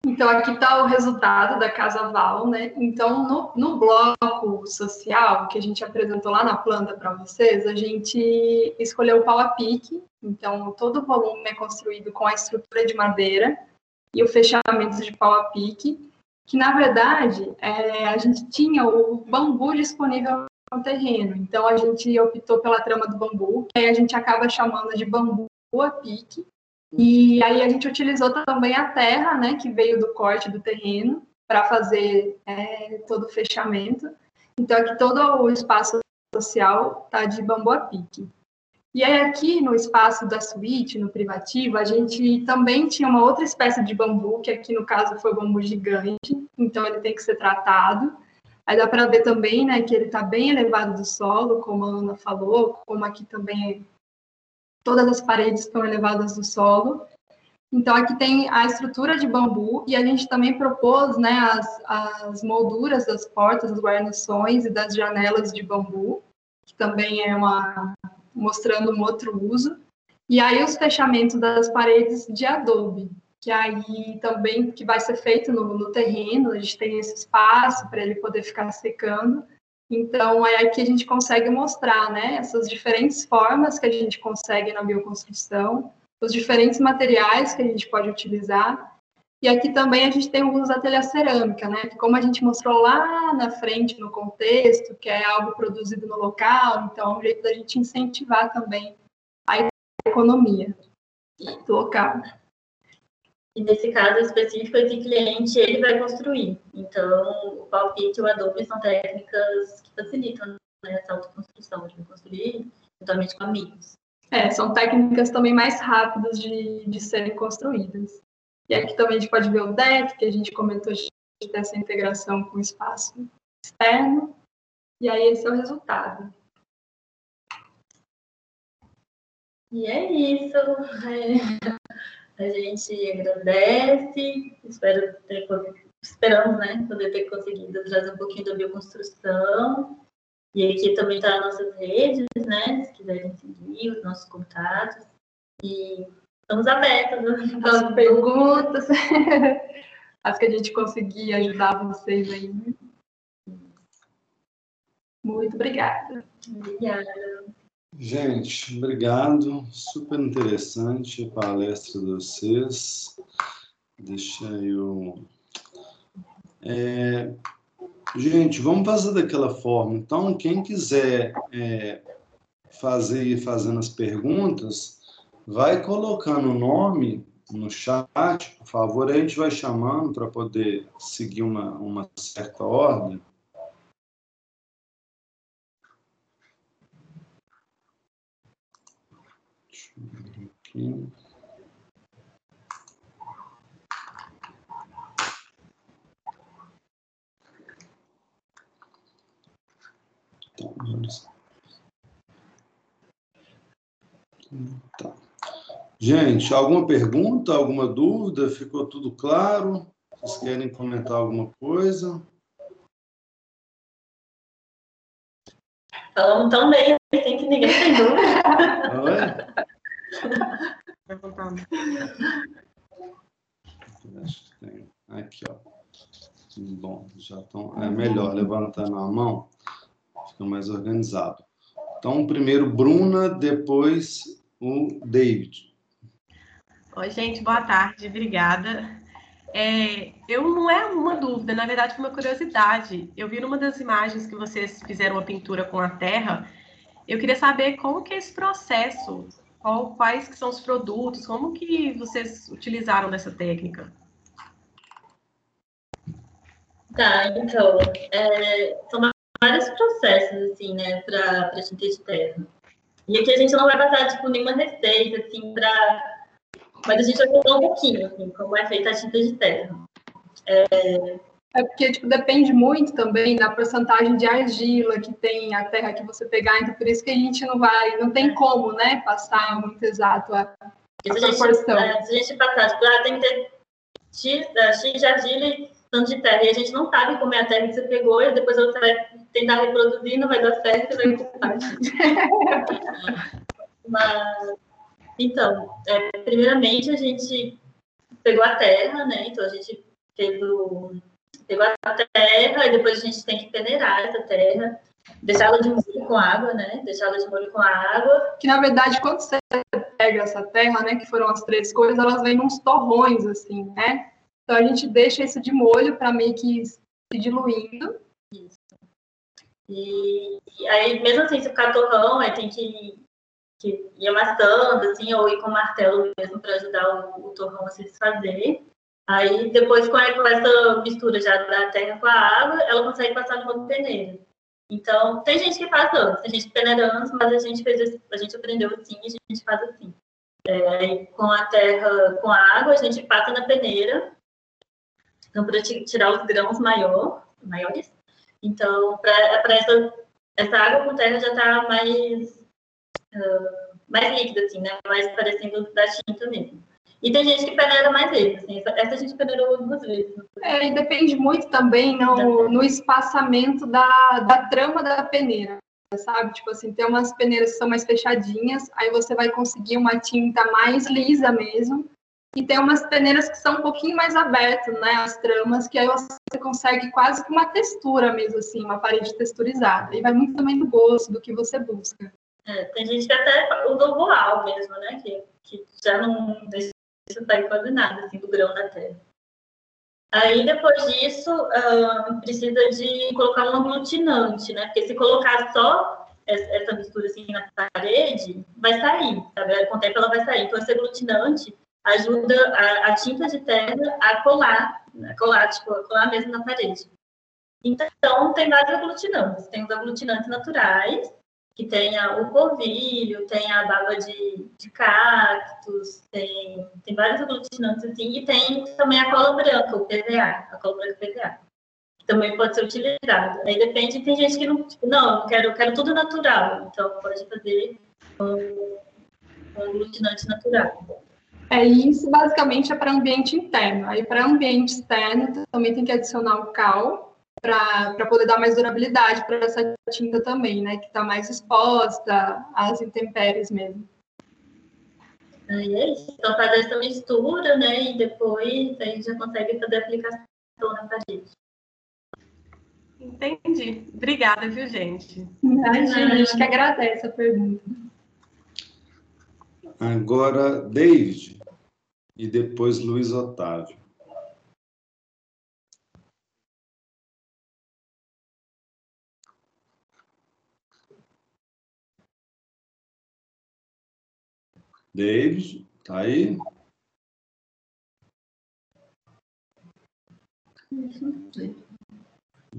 Então, aqui está o resultado da Casa Val, né? Então, no, no bloco social que a gente apresentou lá na planta para vocês, a gente escolheu o pau a pique. Então, todo o volume é construído com a estrutura de madeira e o fechamento de pau a pique, que na verdade é, a gente tinha o bambu disponível no terreno, então a gente optou pela trama do bambu, que aí a gente acaba chamando de bambu a pique, e aí a gente utilizou também a terra, né, que veio do corte do terreno, para fazer é, todo o fechamento. Então aqui todo o espaço social está de bambu a pique. E aí aqui no espaço da suíte, no privativo, a gente também tinha uma outra espécie de bambu, que aqui no caso foi o bambu gigante, então ele tem que ser tratado. Aí dá para ver também, né, que ele está bem elevado do solo, como a Ana falou, como aqui também todas as paredes estão elevadas do solo. Então aqui tem a estrutura de bambu e a gente também propôs, né, as, as molduras das portas, as guarnições e das janelas de bambu, que também é uma mostrando um outro uso. E aí os fechamentos das paredes de adobe, que aí também que vai ser feito no, no terreno, a gente tem esse espaço para ele poder ficar secando. Então é aqui a gente consegue mostrar, né, essas diferentes formas que a gente consegue na bioconstrução, os diferentes materiais que a gente pode utilizar. E aqui também a gente tem o uso da telha cerâmica, né? Como a gente mostrou lá na frente no contexto, que é algo produzido no local, então é um jeito da gente incentivar também a economia do local. E nesse caso específico, esse cliente ele vai construir. Então, o palpite e o adobe são técnicas que facilitam né, essa autoconstrução, de construir juntamente com amigos. É, são técnicas também mais rápidas de, de serem construídas. E aqui também a gente pode ver o deck, que a gente comentou dessa integração com o espaço externo. E aí esse é o resultado. E é isso. É, a gente agradece, espero ter, esperamos né, poder ter conseguido trazer um pouquinho da bioconstrução. E aqui também está as nossas redes, né? Se quiserem seguir os nossos contatos. E estamos abertos às perguntas. Acho que a gente conseguir ajudar vocês aí. Muito obrigada. Obrigada. Gente, obrigado. Super interessante a palestra de vocês. Deixa eu. É... Gente, vamos fazer daquela forma. Então, quem quiser é, fazer e fazendo as perguntas, vai colocando o nome no chat, por favor, a gente vai chamando para poder seguir uma, uma certa ordem. Deixa eu ver aqui. Tá. Gente, alguma pergunta, alguma dúvida? Ficou tudo claro? Vocês querem comentar alguma coisa? Falamos tão bem assim que ninguém tem dúvida. Oi? Acho que tem. Aqui, ó. Bom, já estão. É melhor levantando a mão, fica mais organizado. Então, primeiro Bruna, depois o David. Oi, gente, boa tarde, obrigada. É, eu não é uma dúvida, na verdade foi uma curiosidade. Eu vi numa das imagens que vocês fizeram uma pintura com a terra. Eu queria saber como que é esse processo, qual, quais que são os produtos, como que vocês utilizaram dessa técnica? Tá, então, é, são vários processos, assim, né, para tinta de terra. E aqui a gente não vai passar, tipo, nenhuma receita, assim, para mas a gente vai contar um pouquinho, assim, como é feita a tinta de terra. É, é porque tipo, depende muito também da porcentagem de argila que tem a terra que você pegar, então por isso que a gente não vai, não tem é. como, né, passar muito exato a, a se proporção. A gente, é, se a gente passar, tipo, ah, tem que ter X, uh, X de argila e tanto de terra, e a gente não sabe como é a terra que você pegou, e depois você vai tentar reproduzir, não vai dar certo, vai ocupar. Mas então, é, primeiramente a gente pegou a terra, né? Então a gente o, pegou a terra e depois a gente tem que peneirar essa terra, deixá-la de molho com água, né? Deixá-la de molho com água. Que na verdade, quando você pega essa terra, né? Que foram as três cores, elas vêm uns torrões, assim, né? Então a gente deixa isso de molho para meio que se diluindo. Isso. E, e, aí, mesmo assim, se ficar torrão, aí tem que que ia amassando, assim, ou ir com martelo mesmo para ajudar o, o, torrão a se desfazer. Aí, depois, com, com essa mistura já da terra com a água, ela consegue passar de uma peneira. Então, tem gente que faz antes, tem gente peneira antes, mas a gente fez, a gente aprendeu assim e a gente faz assim. É, com a terra, com a água, a gente passa na peneira, então, para tirar os grãos maior, maiores. Então, para essa, essa água com terra já está mais uh, mais líquida, assim, né? Mais parecendo da tinta mesmo. E tem gente que peneira mais vezes, assim, essa a gente peneirou duas vezes. É, e depende muito também no, no espaçamento da, da trama da peneira, sabe? Tipo assim, tem umas peneiras que são mais fechadinhas, aí você vai conseguir uma tinta mais lisa mesmo, e tem umas peneiras que são um pouquinho mais abertas, né? As tramas, que aí você consegue quase que uma textura mesmo, assim, uma parede texturizada. E vai muito também do gosto, do que você busca. É, tem gente que até usa o voal mesmo, né? Que, que já não deixa sair quase nada assim, do grão da terra. Aí, depois disso, uh, precisa de colocar um aglutinante, né? Porque se colocar só essa mistura assim na parede, vai sair, sabe? Com o tempo ela vai sair. Então, esse aglutinante ajuda a, a tinta de terra a colar, a colar, tipo, a colar mesmo na parede. Então, tem vários aglutinantes. Tem os aglutinantes naturais, que tem o polvilho, tem a baba de, de cactos, tem, tem vários aglutinantes assim, e tem também a cola branca, o PVA, a cola branca PVA. Também pode ser utilizado. Aí depende, tem gente que não, tipo, não, eu quero, eu quero tudo natural, então pode fazer um, um aglutinante natural. É, isso basicamente é para ambiente interno. Aí para ambiente externo também tem que adicionar o cal, para poder dar mais durabilidade para essa tinta também, né? Que está mais exposta às intempéries mesmo. Aí é isso. Então fazer essa mistura, né? E depois a gente já consegue fazer a aplicação na parede. Entendi. Obrigada, viu, gente? Imagina, a gente que agradece a pergunta. Agora, David. E depois Luiz Otávio. David, tá aí?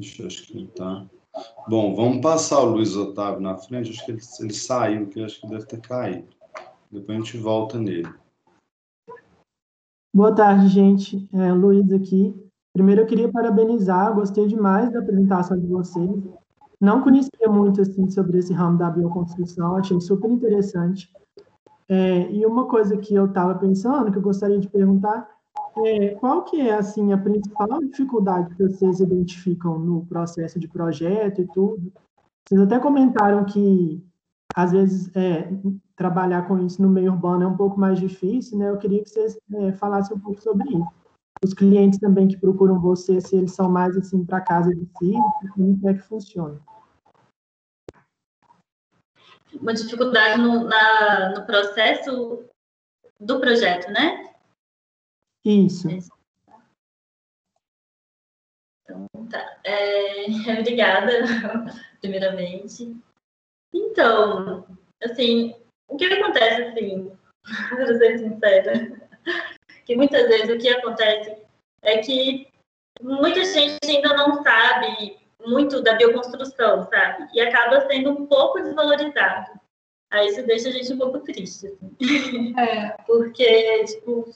Que ele tá. Bom, vamos passar o Luiz Otávio na frente. Acho que ele, ele saiu, que acho que deve ter caído. Depois a gente volta nele. Boa tarde, gente. É, Luiz aqui. Primeiro eu queria parabenizar, gostei demais da apresentação de vocês. Não conhecia muito assim sobre esse ramo da bioconstrução, achei super interessante. É, e uma coisa que eu estava pensando, que eu gostaria de perguntar, é, qual que é assim a principal dificuldade que vocês identificam no processo de projeto e tudo? Vocês até comentaram que às vezes é, trabalhar com isso no meio urbano é um pouco mais difícil, né? Eu queria que vocês é, falassem um pouco sobre isso. Os clientes também que procuram você, se eles são mais assim para casa de si, como é que funciona? Uma dificuldade no, na, no processo do projeto, né? Isso. Então, tá. É, obrigada, primeiramente. Então, assim, o que acontece, assim, para ser sincera, que muitas vezes o que acontece é que muita gente ainda não sabe muito da bioconstrução, sabe? E acaba sendo um pouco desvalorizado. Aí isso deixa a gente um pouco triste, assim. É. Porque, tipo,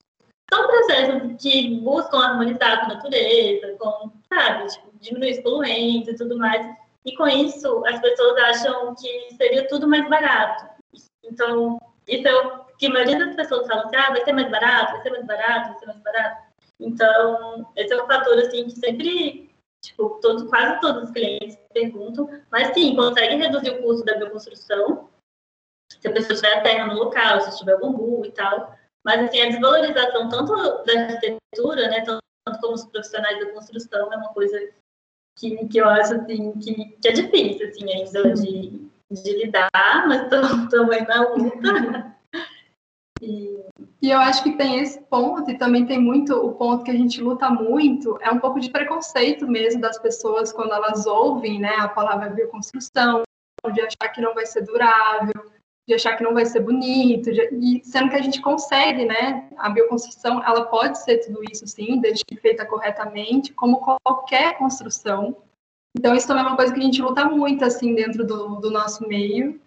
são processos que buscam harmonizar com a natureza, com, sabe, tipo, diminuir os poluentes e tudo mais. E com isso, as pessoas acham que seria tudo mais barato. Então, isso é o que a maioria das pessoas falam assim, ah, vai ser mais barato, vai ser mais barato, vai ser mais barato. Então, esse é um fator, assim, que sempre Tipo, todo, quase todos os clientes perguntam, mas sim, consegue reduzir o custo da bioconstrução se a pessoa tiver a terra no local, se tiver bambu e tal. Mas, assim, a desvalorização tanto da arquitetura, né, tanto, como os profissionais da construção, é uma coisa que, que eu acho, assim, que, que é difícil, assim, ainda de, de lidar, mas também na luta. E e eu acho que tem esse ponto, e também tem muito o ponto que a gente luta muito, é um pouco de preconceito mesmo das pessoas quando elas ouvem né, a palavra bioconstrução, de achar que não vai ser durável, de achar que não vai ser bonito, de, e sendo que a gente consegue, né? A bioconstrução, ela pode ser tudo isso, sim, desde que feita corretamente, como qualquer construção. Então, isso também é uma coisa que a gente luta muito, assim, dentro do, do nosso meio,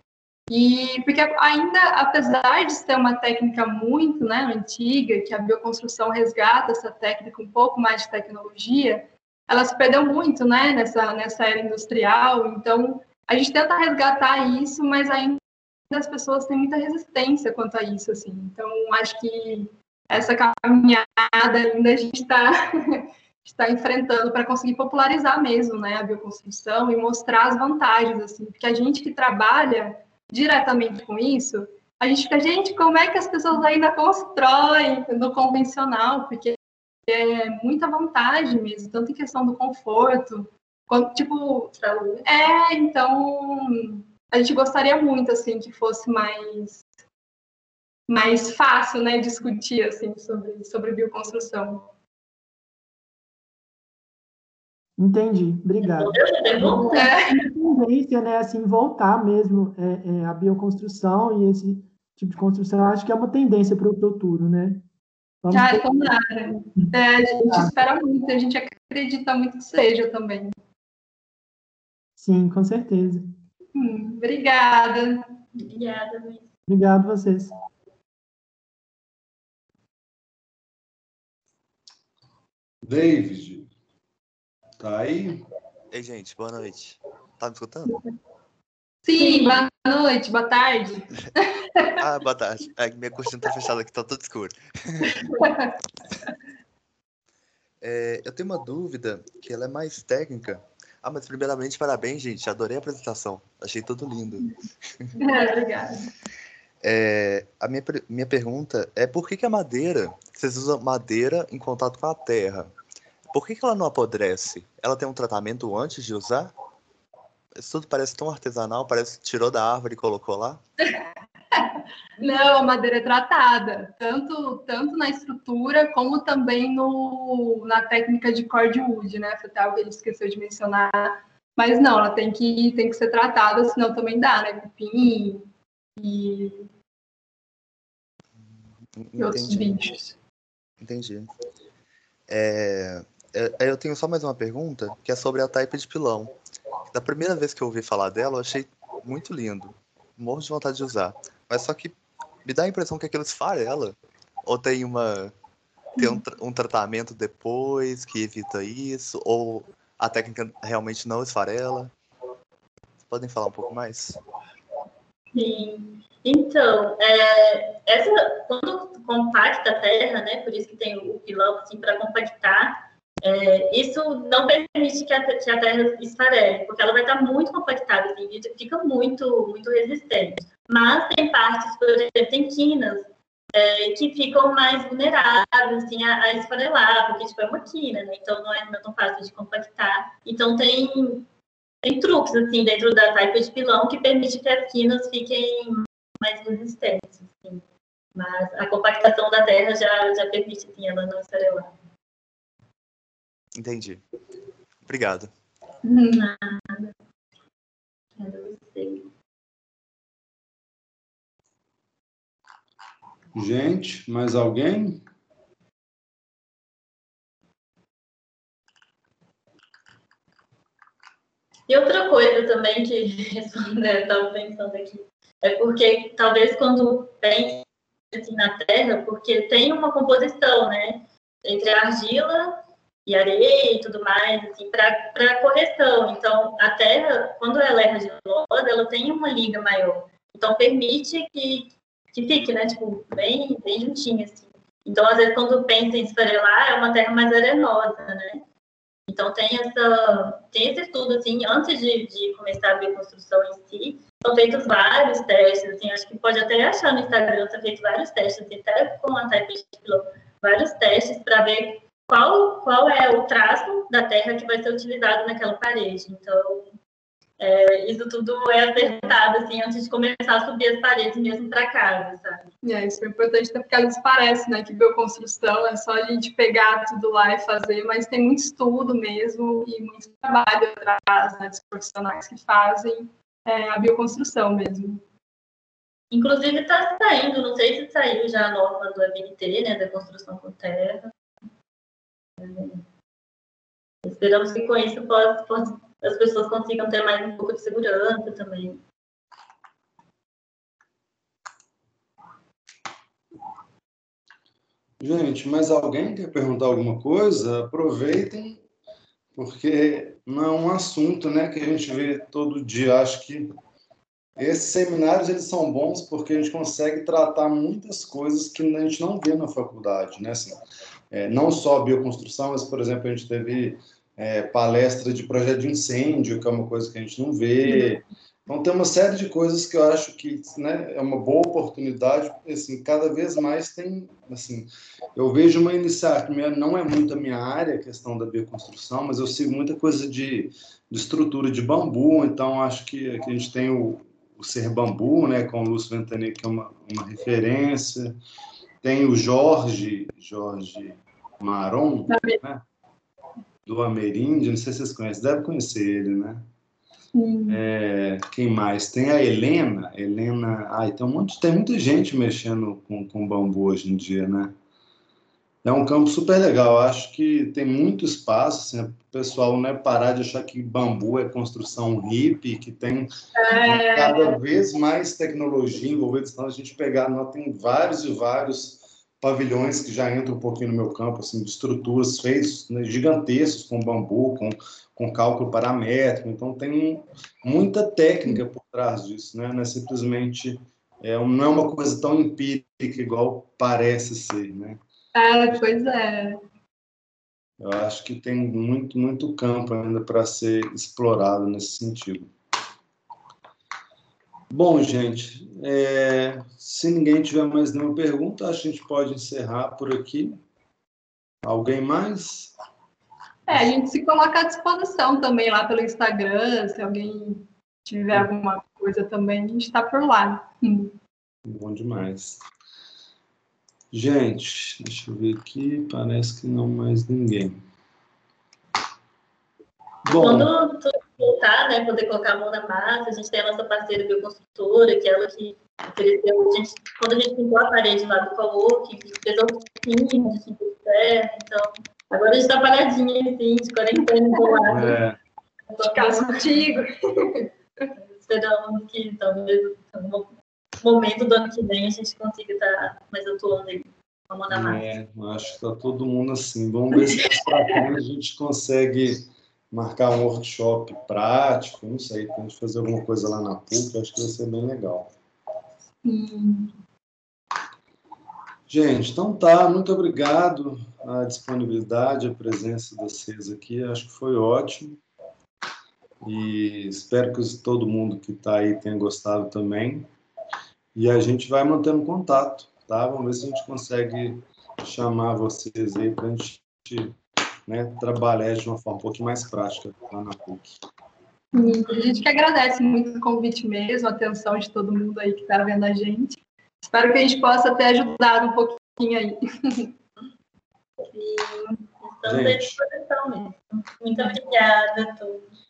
e porque ainda, apesar de ser uma técnica muito né, antiga, que a bioconstrução resgata essa técnica um pouco mais de tecnologia, ela se perdeu muito né, nessa, nessa era industrial. Então, a gente tenta resgatar isso, mas ainda as pessoas têm muita resistência quanto a isso. Assim. Então, acho que essa caminhada ainda a gente está está enfrentando para conseguir popularizar mesmo né, a bioconstrução e mostrar as vantagens. Assim, porque a gente que trabalha diretamente com isso, a gente fica, gente, como é que as pessoas ainda constroem no convencional? Porque é muita vantagem mesmo, tanto em questão do conforto, quanto, tipo, é, então, a gente gostaria muito, assim, que fosse mais mais fácil, né, discutir, assim, sobre, sobre bioconstrução. Entendi, obrigado. Entendeu É tendência, né, assim, voltar mesmo é, é, a bioconstrução e esse tipo de construção, acho que é uma tendência para o futuro, né? Vamos Cara, tomara. É, a gente espera muito, a gente acredita muito que seja também. Sim, com certeza. Hum, obrigada. Obrigada, Luiz. Obrigado a vocês. David, tá aí? Ei, gente, boa noite. Tá me escutando? Sim, boa noite, boa tarde. ah, boa tarde. É, minha cortina tá fechada aqui, tá tudo escuro. é, eu tenho uma dúvida que ela é mais técnica. Ah, mas primeiramente, parabéns, gente. Adorei a apresentação. Achei tudo lindo. É, obrigada. É, a minha, minha pergunta é por que, que a madeira, vocês usam madeira em contato com a terra, por que, que ela não apodrece? Ela tem um tratamento antes de usar? Isso tudo parece tão artesanal, parece que tirou da árvore e colocou lá. Não, a madeira é tratada, tanto, tanto na estrutura como também no, na técnica de cord wood, né? Foi algo que ele esqueceu de mencionar. Mas não, ela tem que, tem que ser tratada, senão também dá, né? Cupim e, e outros bichos. Entendi. É, eu tenho só mais uma pergunta, que é sobre a type de pilão. Da primeira vez que eu ouvi falar dela, eu achei muito lindo. Morro de vontade de usar. Mas só que me dá a impressão que aquilo esfarela. Ou tem uma. Tem um, um tratamento depois que evita isso, ou a técnica realmente não esfarela. Podem falar um pouco mais? Sim. Então, é, essa, quando compacta a terra, né, por isso que tem o pilão, assim, para compactar, é, isso não permite que a, que a terra esfarele, porque ela vai estar muito compactada, assim, fica muito, muito resistente. Mas tem partes, por exemplo, tem quinas, é, que ficam mais vulneráveis assim, a, a, esfarelar, porque tipo, é uma quina, né? então não é, não é tão fácil de compactar. Então tem, tem truques assim, dentro da type de pilão que permite que as quinas fiquem mais resistentes. Assim. Mas a compactação da terra já, já permite assim, ela não esfarelar. Entendi. Obrigado. Nada. Gente, mais alguém? E outra coisa também que né, estava pensando aqui, é porque talvez quando pensa assim, na Terra, porque tem uma composição, né, entre a argila e areia e tudo mais, assim, para correção. Então, a Terra, quando ela é argilosa, ela tem uma liga maior. Então, permite que, que fique, né, tipo, bem, bem juntinho, assim. Então, às vezes, quando pensa em esfarelar, é uma terra mais arenosa, né? Então, tem, essa, tem esse estudo, assim, antes de, de começar a bioconstrução em si, são feitos vários testes, assim, acho que pode até achar no Instagram, são feitos vários testes, assim, até com a Type vários testes para ver qual, qual é o traço da terra que vai ser utilizado naquela parede. Então, é, isso tudo é acertado, assim, antes de começar a subir as paredes mesmo para casa, sabe? É, isso é importante, porque às vezes parece, né, que bioconstrução é só a gente pegar tudo lá e fazer, mas tem muito estudo mesmo e muito trabalho atrás, né, dos profissionais que fazem é, a bioconstrução mesmo. Inclusive está saindo, não sei se saiu já a norma do ABNT, né, da construção com terra, Esperamos que com isso possa, possa, as pessoas consigam ter mais um pouco de segurança também. Gente, mas alguém quer perguntar alguma coisa? Aproveitem, porque não é um assunto né, que a gente vê todo dia. Acho que esses seminários eles são bons porque a gente consegue tratar muitas coisas que a gente não vê na faculdade, né? Assim, é, não só bioconstrução, mas, por exemplo, a gente teve é, palestra de projeto de incêndio, que é uma coisa que a gente não vê. Então, tem uma série de coisas que eu acho que né, é uma boa oportunidade, assim, cada vez mais tem, assim, eu vejo uma iniciativa, não é muito a minha área, a questão da bioconstrução, mas eu sigo muita coisa de, de estrutura de bambu, então acho que, que a gente tem o, o Ser Bambu, né, com o Lúcio Ventania, que é uma, uma referência, tem o Jorge, Jorge Maron, né? do Ameríndio, não sei se vocês conhecem, deve conhecer ele, né? É, quem mais? Tem a Helena. Helena. Ai, tem, um monte, tem muita gente mexendo com, com bambu hoje em dia, né? É um campo super legal. Acho que tem muito espaço. Assim, o pessoal não é parar de achar que bambu é construção hippie, que tem é... cada vez mais tecnologia envolvida. Senão a gente pegar, nós tem vários e vários pavilhões que já entram um pouquinho no meu campo, assim, de estruturas feitas né, gigantescas com bambu, com, com cálculo paramétrico. Então tem muita técnica por trás disso, né? Não é simplesmente é, não é uma coisa tão empírica igual parece ser, né? É, pois é. Eu acho que tem muito, muito campo ainda para ser explorado nesse sentido. Bom, gente, é, se ninguém tiver mais nenhuma pergunta, a gente pode encerrar por aqui. Alguém mais? É, a gente se coloca à disposição também lá pelo Instagram, se alguém tiver alguma coisa também, a gente está por lá. Bom demais. Gente, deixa eu ver aqui, parece que não mais ninguém. Bom, Quando tudo voltar, né, poder colocar a mão na massa, a gente tem a nossa parceira bioconstrutora, que é ela que ofereceu, a gente, quando a gente pintou a parede lá do co-work, fez um pouquinho de tipo de ferro, então, agora a gente está paradinha, assim, de quarentena, do lado. É. De casa contigo. Esperamos que talvez algum momento do ano que vem a gente consiga estar tá mais atuando aí. Vamos dar mais. É, acho que está todo mundo assim. Vamos ver se para a gente consegue marcar um workshop prático, não sei, para a gente fazer alguma coisa lá na PUC, acho que vai ser bem legal. Hum. Gente, então tá, muito obrigado a disponibilidade, a presença de vocês aqui, acho que foi ótimo. E espero que todo mundo que está aí tenha gostado também. E a gente vai mantendo contato, tá? Vamos ver se a gente consegue chamar vocês aí para a gente né, trabalhar de uma forma um pouquinho mais prática lá na PUC. A gente que agradece muito o convite mesmo, a atenção de todo mundo aí que está vendo a gente. Espero que a gente possa ter ajudado um pouquinho aí. estamos à disposição mesmo. Muito obrigada a todos.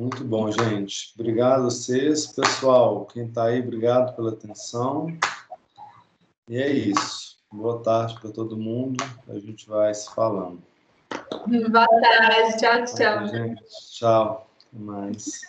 Muito bom, gente. Obrigado a vocês. Pessoal, quem está aí, obrigado pela atenção. E é isso. Boa tarde para todo mundo. A gente vai se falando. Boa tarde. Tchau, tchau. Tchau. Até mais.